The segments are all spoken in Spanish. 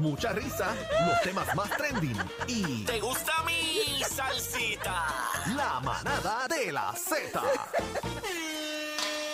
Mucha risa, los temas más trending y ¿Te gusta mi salsita? la manada de la Z.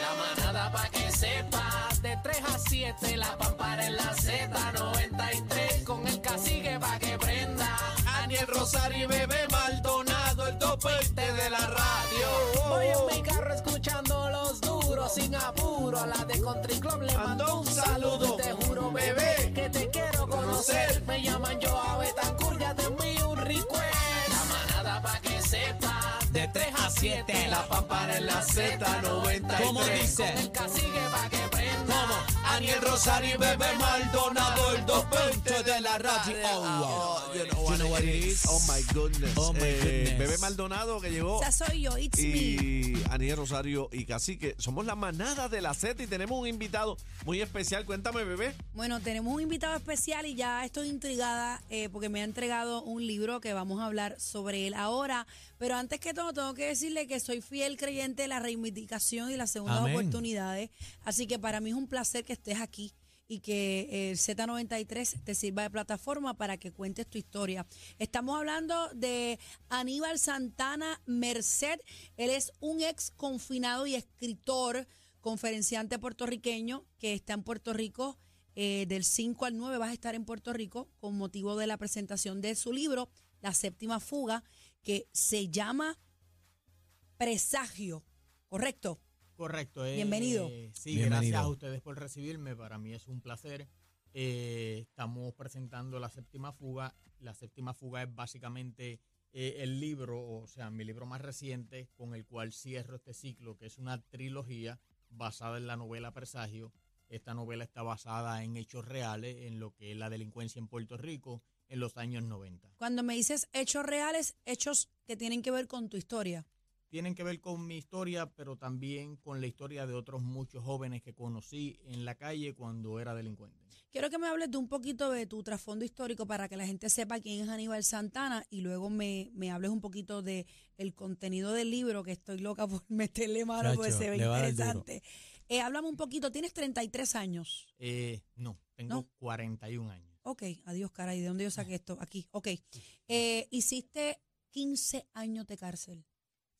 La manada pa' que sepas, de 3 a 7, la pampara en la Z93, con el cacique pa' que prenda. Aniel Rosario y Bebé Maldonado, el topete de la radio. Voy en mi carro escuchando los duros, sin apuro, a la de Country Club le mando un saludo. 7, la pampara en la Z93. ¿Cómo dice? El cacique pa' que prenda. Aniel Rosario y Bebé Maldonado, el 220 de la radio. Oh, wow. You know what it is? Oh my goodness. Oh, my Eh, goodness. Bebé Maldonado que llegó. Esa soy yo, it's me. Y Aniel Rosario y Cacique. Somos la manada de la Z y tenemos un invitado muy especial. Cuéntame, bebé. Bueno, tenemos un invitado especial y ya estoy intrigada eh, porque me ha entregado un libro que vamos a hablar sobre él ahora. Pero antes que todo, tengo que decirle que soy fiel creyente de la reivindicación y las segundas Amén. oportunidades. Así que para mí es un placer que estés aquí y que eh, el Z93 te sirva de plataforma para que cuentes tu historia. Estamos hablando de Aníbal Santana Merced. Él es un ex confinado y escritor, conferenciante puertorriqueño que está en Puerto Rico. eh, del 5 al 9 vas a estar en Puerto Rico con motivo de la presentación de su libro, La Séptima Fuga, que se llama Presagio, ¿correcto? Correcto. eh, Bienvenido. sí, Bienvenido. gracias a ustedes por recibirme. Para mí es un placer. Eh, estamos presentando la séptima fuga. La séptima fuga es básicamente eh, el libro, o sea, mi libro más reciente, con el cual cierro este ciclo, que es una trilogía basada en la novela Presagio. Esta novela está basada en hechos reales, en lo que es la delincuencia en Puerto Rico en los años 90. Cuando me dices hechos reales, hechos que tienen que ver con tu historia. Tienen que ver con mi historia, pero también con la historia de otros muchos jóvenes que conocí en la calle cuando era delincuente. Quiero que me hables de un poquito de tu trasfondo histórico para que la gente sepa quién es Aníbal Santana y luego me, me hables un poquito de el contenido del libro, que estoy loca por meterle mano porque Chacho, se ve interesante. Eh, háblame un poquito, tienes 33 años. Eh, no, tengo ¿No? 41 años. Ok, adiós, caray, ¿de dónde yo saqué esto? Aquí, ok. Eh, hiciste 15 años de cárcel.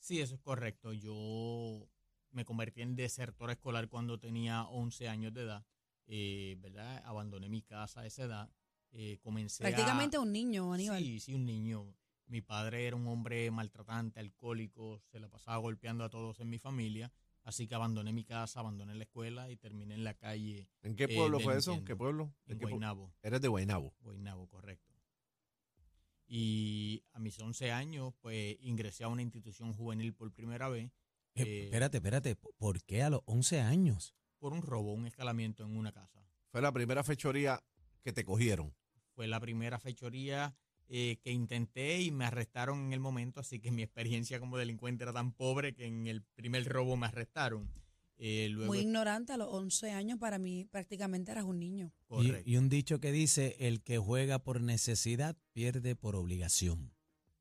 Sí, eso es correcto. Yo me convertí en desertor escolar cuando tenía 11 años de edad, eh, ¿verdad? Abandoné mi casa a esa edad. Eh, comencé a- Prácticamente un niño, Aníbal. Sí, sí, un niño. Mi padre era un hombre maltratante, alcohólico, se la pasaba golpeando a todos en mi familia, así que abandoné mi casa, abandoné la escuela y terminé en la calle ¿En qué Eh, pueblo fue eso? delinquiendo. ¿Qué pueblo? en qué pu- Guaynabo. Eres de Guaynabo. Guaynabo, correcto. Y a mis 11 años, pues ingresé a una institución juvenil por primera vez Eh, Eh, espérate, espérate. ¿Por qué a los 11 años? por un robo, un escalamiento en una casa. Fue la primera fechoría que te cogieron. Fue la primera fechoría eh, que intenté y me arrestaron en el momento, así que mi experiencia como delincuente era tan pobre que en el primer robo me arrestaron. Eh, luego, Muy ignorante, a los 11 años para mí prácticamente eras un niño. Y un dicho que dice, el que juega por necesidad pierde por obligación.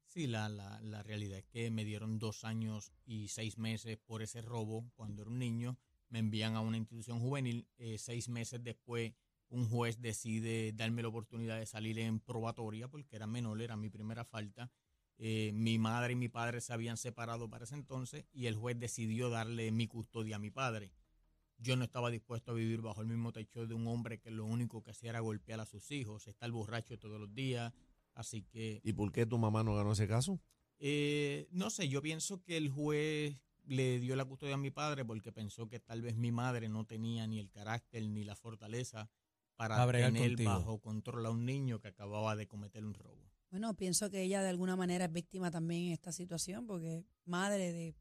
Sí, la, la, la realidad es que me dieron dos años y seis meses por ese robo cuando era un niño. Me envían a una institución juvenil. eh, seis meses después, un juez decide darme la oportunidad de salir en probatoria porque era menor, era mi primera falta. Eh, mi madre y mi padre se habían separado para ese entonces y el juez decidió darle mi custodia a mi padre. Yo no estaba dispuesto a vivir bajo el mismo techo de un hombre que lo único que hacía era golpear a sus hijos, estar borracho todos los días. Así que ¿Y por qué tu mamá no ganó ese caso? eh, no sé, yo pienso que el juez le dio la custodia a mi padre porque pensó que tal vez mi madre no tenía ni el carácter ni la fortaleza para tener contigo. bajo control a un niño que acababa de cometer un robo. Bueno, pienso que ella de alguna manera es víctima también en esta situación porque madre de,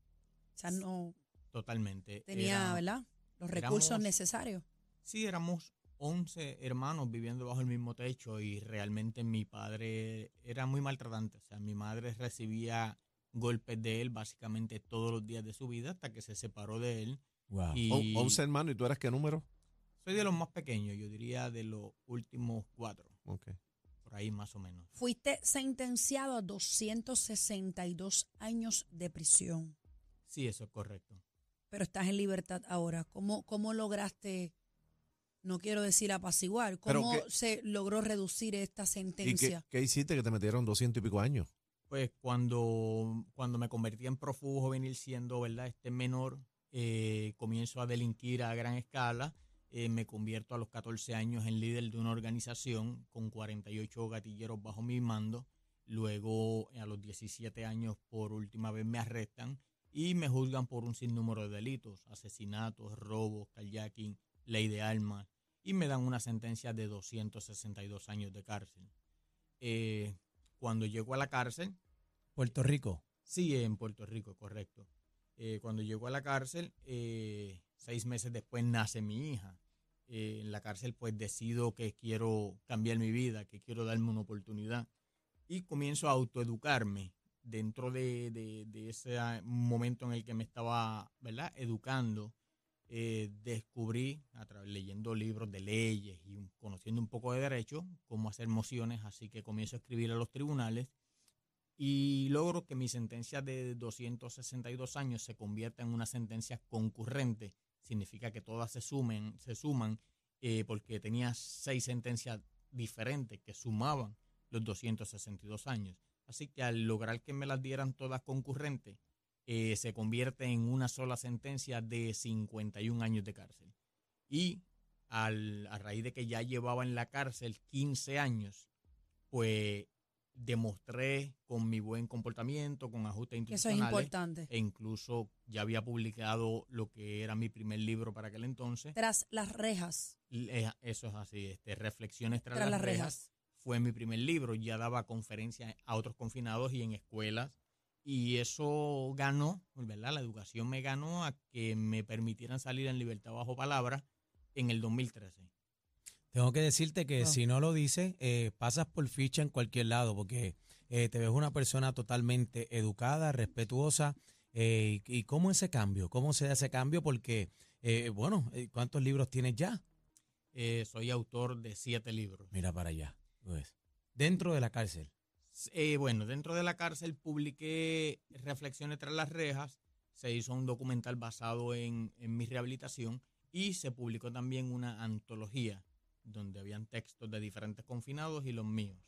o sea, no Totalmente. tenía, Era- ¿verdad? Los recursos éramos- necesarios. Sí, éramos 11 hermanos viviendo bajo el mismo techo y realmente mi padre era muy maltratante. O sea, mi madre recibía golpes de él básicamente todos los días de su vida hasta que se separó de él. Wow. Y O- 11 hermanos, ¿y tú eras qué número? soy de los más pequeños, yo diría de los últimos cuatro, Ok. Por ahí más o menos. Fuiste sentenciado a 262 años de prisión, Sí, eso es correcto. pero estás en libertad ahora. ¿Cómo, cómo lograste, no quiero decir apaciguar, cómo se logró reducir esta ¿Y qué, sentencia? qué hiciste que te metieron 200 y pico años? Pues cuando, cuando me convertí en prófugo juvenil siendo verdad este menor, eh, comienzo a delinquir a gran escala, eh, me convierto a los 14 años en líder de una organización con 48 gatilleros bajo mi mando, luego a los 17 años por última vez me arrestan y me juzgan por un sinnúmero de delitos, asesinatos, robos, kayaking, ley de armas, y me dan una sentencia de 262 años de cárcel. Eh, cuando llego a la cárcel, Puerto Rico. Sí, en Puerto Rico, correcto. Eh, cuando llegó a la cárcel, eh, seis meses después nace mi hija. Eh, en la cárcel pues decido que quiero cambiar mi vida, que quiero darme una oportunidad y comienzo a autoeducarme dentro de, de- de ese momento en el que me estaba ¿verdad? educando. eh, descubrí, a través, leyendo libros de leyes y un- conociendo un poco de derecho, cómo hacer mociones, así que comienzo a escribir a los tribunales y logro que mi sentencia de 262 años se convierta en una sentencia concurrente. Significa que todas se sumen, se suman, eh, porque tenía seis sentencias diferentes que sumaban los 262 años. Así que al lograr que me las dieran todas concurrentes, eh, se convierte en una sola sentencia de 51 años de cárcel. Y al, a raíz de que ya llevaba en la cárcel 15 años, pues demostré con mi buen comportamiento, con ajustes Que eso es institucionales, importante. e incluso ya había publicado lo que era mi primer libro para aquel entonces. Tras las rejas. Le- Eso es así, este, Reflexiones tras, Tras las las rejas. rejas. Fue mi primer libro, ya daba conferencias a otros confinados y en escuelas. Y eso ganó, ¿verdad? La educación me ganó a que me permitieran salir en libertad bajo palabra en el 2013. Tengo que decirte que Ah. si no lo dices, eh, pasas por ficha en cualquier lado, porque eh, te ves una persona totalmente educada, respetuosa. eh, y, y cómo ese cambio? ¿Cómo se da ese cambio? Porque, eh, bueno, ¿cuántos libros tienes ya? Eh, soy autor de siete libros. Mira para allá. pues. Dentro de la cárcel. Eh, bueno, dentro de la cárcel publiqué Reflexiones tras las rejas, se hizo un documental basado en, en mi rehabilitación y se publicó también una antología donde habían textos de diferentes confinados y los míos.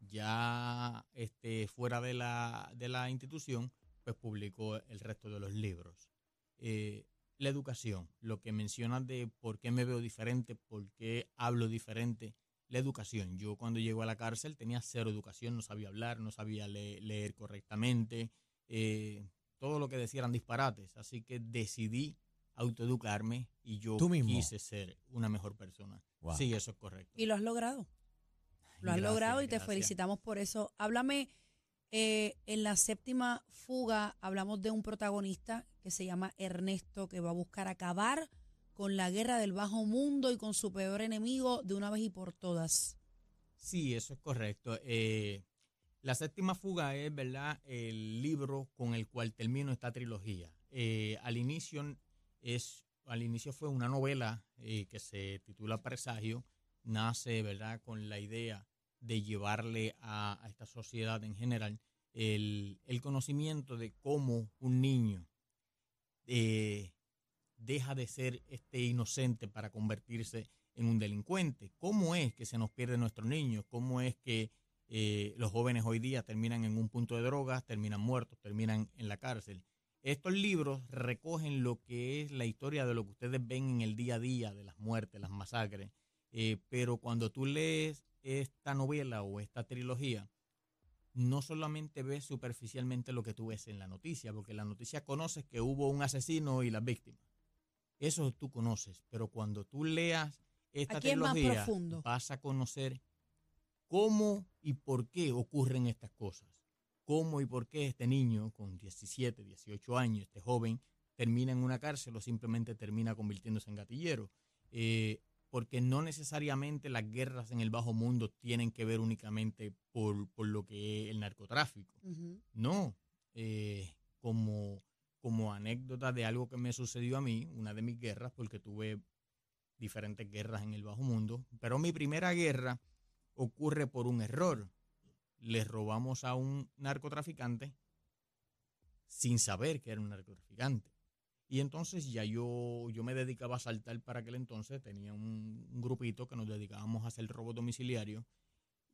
Ya este, fuera de la, de la institución, pues publicó el resto de los libros. Eh, la educación, lo que mencionas de por qué me veo diferente, por qué hablo diferente, la educación. Yo cuando llego a la cárcel tenía cero educación, no sabía hablar, no sabía le- leer correctamente, eh, todo lo que decía eran disparates, así que decidí autoeducarme y yo ¿Tú mismo? quise ser una mejor persona. Wow. Sí, eso es correcto. Y lo has logrado. Lo has Gracias, logrado y te felicitamos por eso. Háblame, eh, en la séptima fuga hablamos de un protagonista que se llama Ernesto, que va a buscar acabar con la guerra del bajo mundo y con su peor enemigo de una vez y por todas. Sí, eso es correcto. Eh, la séptima fuga es, ¿verdad?, el libro con el cual termino esta trilogía. Eh, al inicio es, al inicio fue una novela eh, que se titula Presagio. Nace, ¿verdad?, con la idea de llevarle a, esta sociedad en general el, el conocimiento de cómo un niño eh, deja de ser este inocente para convertirse en un delincuente. ¿Cómo es que se nos pierden nuestros niños? ¿Cómo es que eh, los jóvenes hoy día terminan en un punto de drogas, terminan muertos, terminan en la cárcel? Estos libros recogen lo que es la historia de lo que ustedes ven en el día a día, de las muertes, las masacres. Eh, pero cuando tú lees esta novela o esta trilogía, no solamente ves superficialmente lo que tú ves en la noticia, porque en la noticia conoces que hubo un asesino y las víctimas. Eso tú conoces, pero cuando tú leas esta Aquí trilogía, vas a conocer cómo y por qué ocurren estas cosas. Cómo y por qué este niño con 17, 18 años, este joven, termina en una cárcel o simplemente termina convirtiéndose en gatillero. Eh, porque no necesariamente las guerras en el bajo mundo tienen que ver únicamente por, por lo que es el narcotráfico. No, eh, como, como anécdota de algo que me sucedió a mí, una de mis guerras, porque tuve diferentes guerras en el bajo mundo, pero mi primera guerra ocurre por un error. Le robamos a un narcotraficante sin saber que era un narcotraficante. Y entonces ya yo, yo me dedicaba a saltar para aquel entonces, tenía un, un grupito que nos dedicábamos a hacer robo domiciliario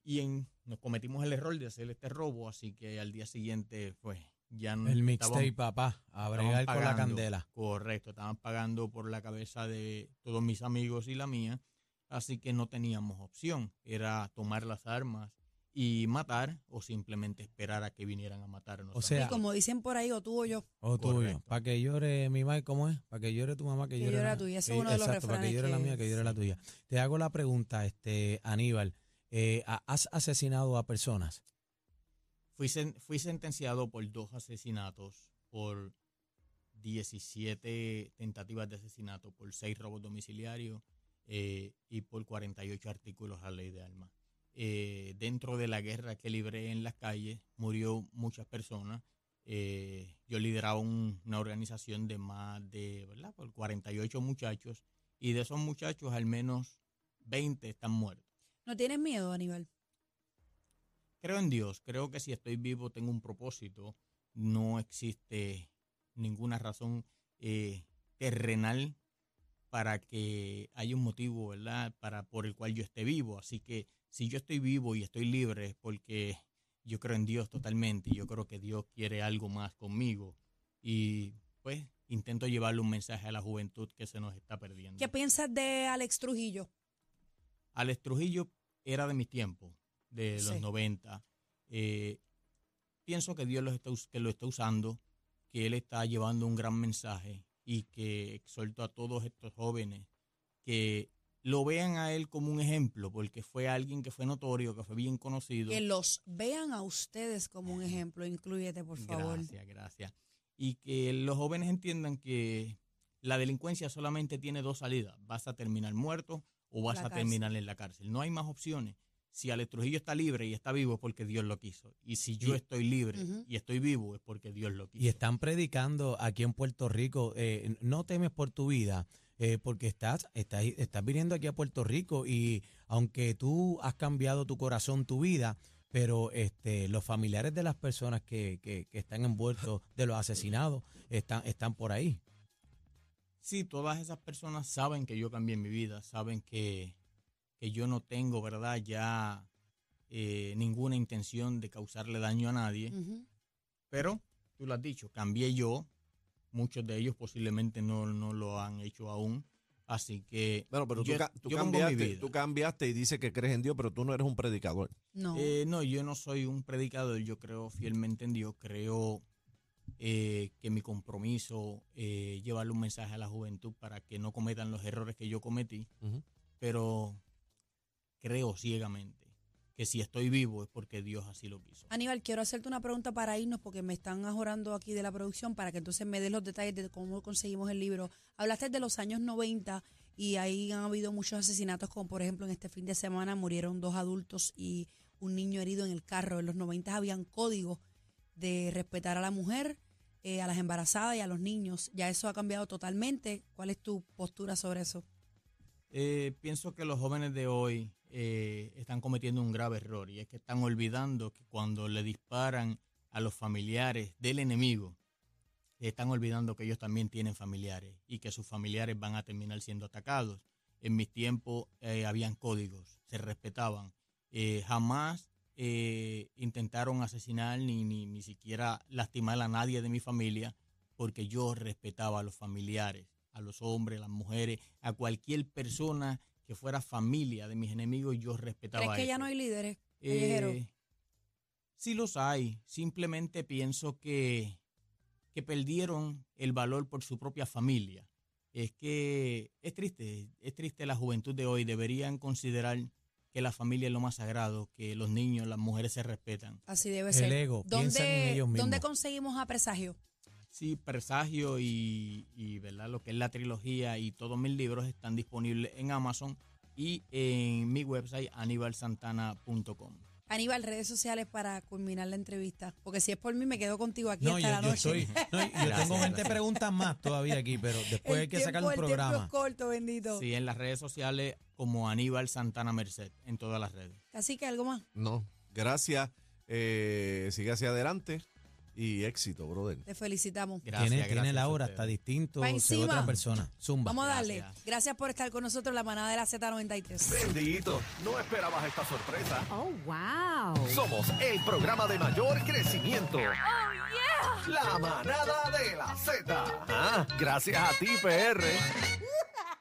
y en, nos cometimos el error de hacer este robo, así que al día siguiente, pues ya no El mixtape, papá, a bregar con la pagando. candela. Correcto, estaban pagando por la cabeza de todos mis amigos y la mía, así que no teníamos opción, era tomar las armas y matar o simplemente esperar a que vinieran a matarnos. O sea, Y como dicen por ahí, o tú o yo. O tuyo. Correcto. Para que llore mi madre, ¿cómo es? Para que llore tu mamá, que, Que llore llore la la tuya. Es uno de los Exacto, para que llore la que- mía, que llore la tuya. Te hago la pregunta, este Aníbal. eh, ¿Has asesinado a personas? Fui, sen- fui sentenciado por dos asesinatos, por 17 tentativas de asesinato, por 6 robos domiciliarios eh, y por 48 artículos a ley de armas. Eh, dentro de la guerra que libré en las calles, murió muchas personas. Eh, yo lideraba un- una organización de más de, ¿verdad? Por 48 muchachos y de esos muchachos al menos 20 están muertos. ¿No tienes miedo, Aníbal? Creo en Dios, creo que si estoy vivo tengo un propósito, no existe ninguna razón eh, terrenal para que haya un motivo, ¿verdad? Para por el cual yo esté vivo. Así que si yo estoy vivo y estoy libre es porque yo creo en Dios totalmente. y Yo creo que Dios quiere algo más conmigo y pues intento llevarle un mensaje a la juventud que se nos está perdiendo. ¿Qué piensas de Alex Trujillo? Alex Trujillo era de mis tiempos, de los Sí. 90. Eh, pienso que Dios lo está, que lo está usando, que Él está llevando un gran mensaje y que exhorto a todos estos jóvenes que lo vean a Él como un ejemplo, porque fue alguien que fue notorio, que fue bien conocido. Que los vean a ustedes como un ejemplo. Incluyete, por favor. Gracias, gracias. Y que los jóvenes entiendan que la delincuencia solamente tiene dos salidas. Vas a terminar muerto o vas La a cárcel. terminar en la cárcel. No hay más opciones. Si Alex Trujillo está libre y está vivo es porque Dios lo quiso. Y si yo estoy libre y estoy vivo es porque Dios lo quiso. Y están predicando aquí en Puerto Rico, eh, no temes por tu vida, eh, porque estás, estás, estás viniendo aquí a Puerto Rico y aunque tú has cambiado tu corazón, tu vida, pero este, los familiares de las personas que, que, que están envueltos de los asesinados están, están por ahí. Sí, todas esas personas saben que yo cambié mi vida, saben que, que yo no tengo, ¿verdad? Ya eh, ninguna intención de causarle daño a nadie. Pero, tú lo has dicho, cambié yo. Muchos de ellos posiblemente no, no lo han hecho aún. Así que. Bueno, pero tú, yo- ca- tú yo cambiaste, tú cambiaste y dices que crees en Dios, pero tú no eres un predicador. No. Eh, no, yo no soy un predicador. Yo creo fielmente en Dios. Creo eh, que mi compromiso es llevarle un mensaje a la juventud para que no cometan los errores que yo cometí. Pero creo ciegamente que si estoy vivo es porque Dios así lo quiso. Aníbal, quiero hacerte una pregunta para irnos porque me están ajorando aquí de la producción para que entonces me des los detalles de cómo conseguimos el libro. Hablaste de los años 90 y ahí han habido muchos asesinatos, como por ejemplo en este fin de semana murieron dos adultos y un niño herido en el carro. En los 90 habían códigos de respetar a la mujer, eh, a las embarazadas y a los niños. Ya eso ha cambiado totalmente. ¿Cuál es tu postura sobre eso? Eh, pienso que los jóvenes de hoy eh, están cometiendo un grave error y es que están olvidando que cuando le disparan a los familiares del enemigo, están olvidando que ellos también tienen familiares y que sus familiares van a terminar siendo atacados. En mis tiempos eh, habían códigos, se respetaban. Eh, jamás intentaron asesinar ni, ni, ni siquiera lastimar a nadie de mi familia porque yo respetaba a los familiares, a los hombres, a las mujeres, a cualquier persona que fuera familia de mis enemigos, yo respetaba ¿Crees que ya no hay líderes? callejeros? Eh, sí los hay. Simplemente pienso que, que perdieron el valor por su propia familia. Es que es triste, es triste la juventud de hoy. Deberían considerar que la familia es lo más sagrado, que los niños, las mujeres se respetan. Así debe El ser. ego, piensan en ¿Dónde, ellos mismos. ¿Dónde conseguimos a Presagio? Sí, Presagio y, y, ¿verdad? lo que es la trilogía y todos mis libros están disponibles en Amazon y en mi website anibalsantana.com. Aníbal, redes sociales para culminar la entrevista. Porque si es por mí, me quedo contigo aquí No, hasta yo, la yo noche. soy, no, y yo tengo 20 preguntas más todavía aquí, pero después El hay que sacar un El tiempo programa. es corto, bendito. Sí, en las redes sociales como Aníbal Santana Merced, en todas las redes. Así que algo más. No, gracias. Eh, sigue hacia adelante y éxito, brother. Te felicitamos. Gracias, tiene, tiene la hora, está distinto, encima. otra persona. Zumba. Vamos a darle. Gracias. Gracias por estar con nosotros, la manada de la Z93. Bendito, no esperabas esta sorpresa. Oh, wow. Somos el programa de mayor crecimiento. La manada de la Z. Ah, gracias a ti, PR.